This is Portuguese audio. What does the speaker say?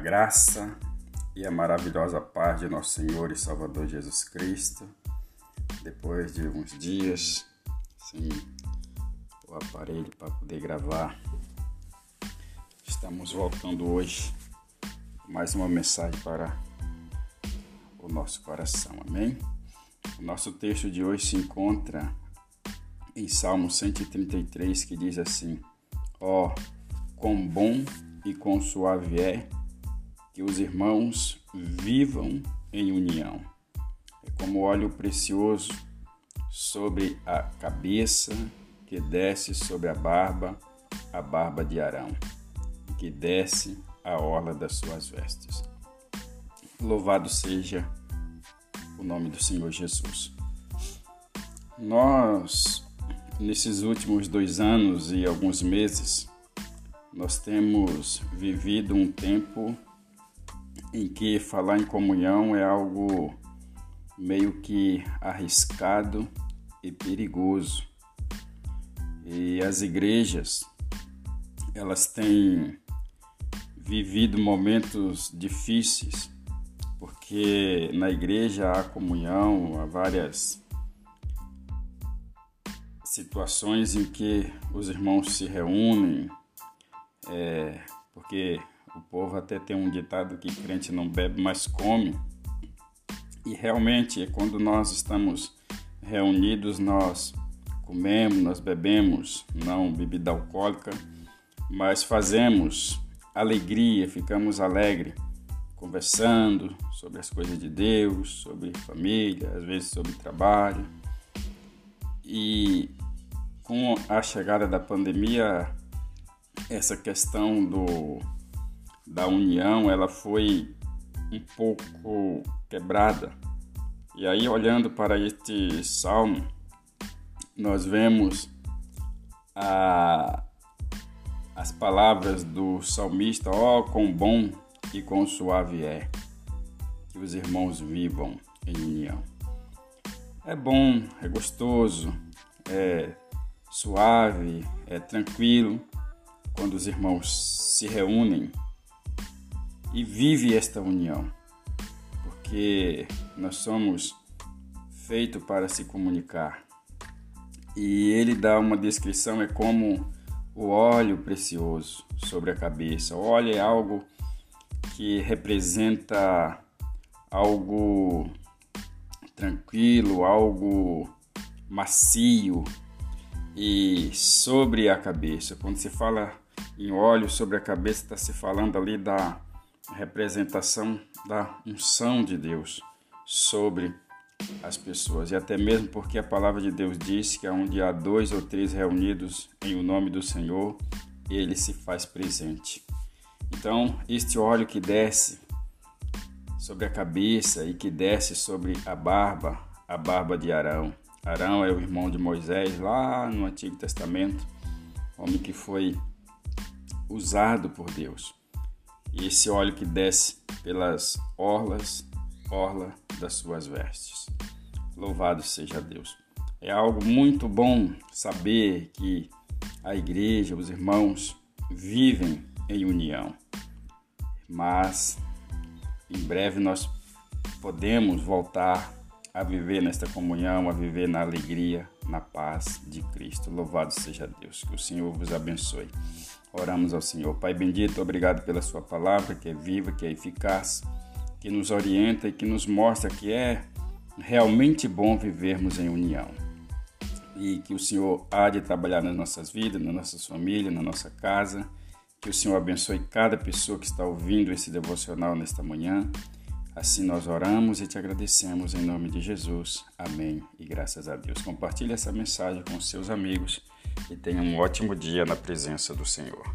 graça e a maravilhosa paz de nosso Senhor e Salvador Jesus Cristo. Depois de uns dias sem o aparelho para poder gravar, estamos voltando hoje mais uma mensagem para o nosso coração. Amém? O nosso texto de hoje se encontra em Salmo 133, que diz assim: Ó, oh, quão bom e quão suave é que os irmãos vivam em união. É como óleo precioso sobre a cabeça que desce sobre a barba, a barba de Arão, que desce a orla das suas vestes. Louvado seja o nome do Senhor Jesus. Nós, nesses últimos dois anos e alguns meses, nós temos vivido um tempo em que falar em comunhão é algo meio que arriscado e perigoso. E as igrejas, elas têm vivido momentos difíceis, porque na igreja há comunhão, há várias situações em que os irmãos se reúnem, é, porque o povo até tem um ditado que crente não bebe, mas come. E realmente, quando nós estamos reunidos, nós comemos, nós bebemos, não bebida alcoólica, mas fazemos alegria, ficamos alegres, conversando sobre as coisas de Deus, sobre família, às vezes sobre trabalho. E com a chegada da pandemia, essa questão do da união ela foi um pouco quebrada. E aí, olhando para este salmo, nós vemos a, as palavras do salmista: Ó, oh, quão bom e quão suave é que os irmãos vivam em união. É bom, é gostoso, é suave, é tranquilo quando os irmãos se reúnem e vive esta união, porque nós somos feitos para se comunicar. E ele dá uma descrição, é como o óleo precioso sobre a cabeça. O óleo é algo que representa algo tranquilo, algo macio e sobre a cabeça. Quando se fala em óleo sobre a cabeça, está se falando ali da representação da unção de Deus sobre as pessoas. E até mesmo porque a palavra de Deus diz que onde há dois ou três reunidos em o nome do Senhor, ele se faz presente. Então, este óleo que desce sobre a cabeça e que desce sobre a barba, a barba de Arão. Arão é o irmão de Moisés lá no Antigo Testamento, homem que foi usado por Deus e esse óleo que desce pelas orlas, orla das suas vestes. Louvado seja Deus. É algo muito bom saber que a igreja, os irmãos vivem em união. Mas em breve nós podemos voltar a viver nesta comunhão, a viver na alegria, na paz de Cristo. Louvado seja Deus. Que o Senhor vos abençoe. Oramos ao Senhor. Pai bendito, obrigado pela Sua palavra, que é viva, que é eficaz, que nos orienta e que nos mostra que é realmente bom vivermos em união. E que o Senhor há de trabalhar nas nossas vidas, nas nossas famílias, na nossa casa. Que o Senhor abençoe cada pessoa que está ouvindo esse devocional nesta manhã. Assim nós oramos e te agradecemos em nome de Jesus. Amém. E graças a Deus. Compartilhe essa mensagem com seus amigos e tenha um ótimo dia na presença do Senhor.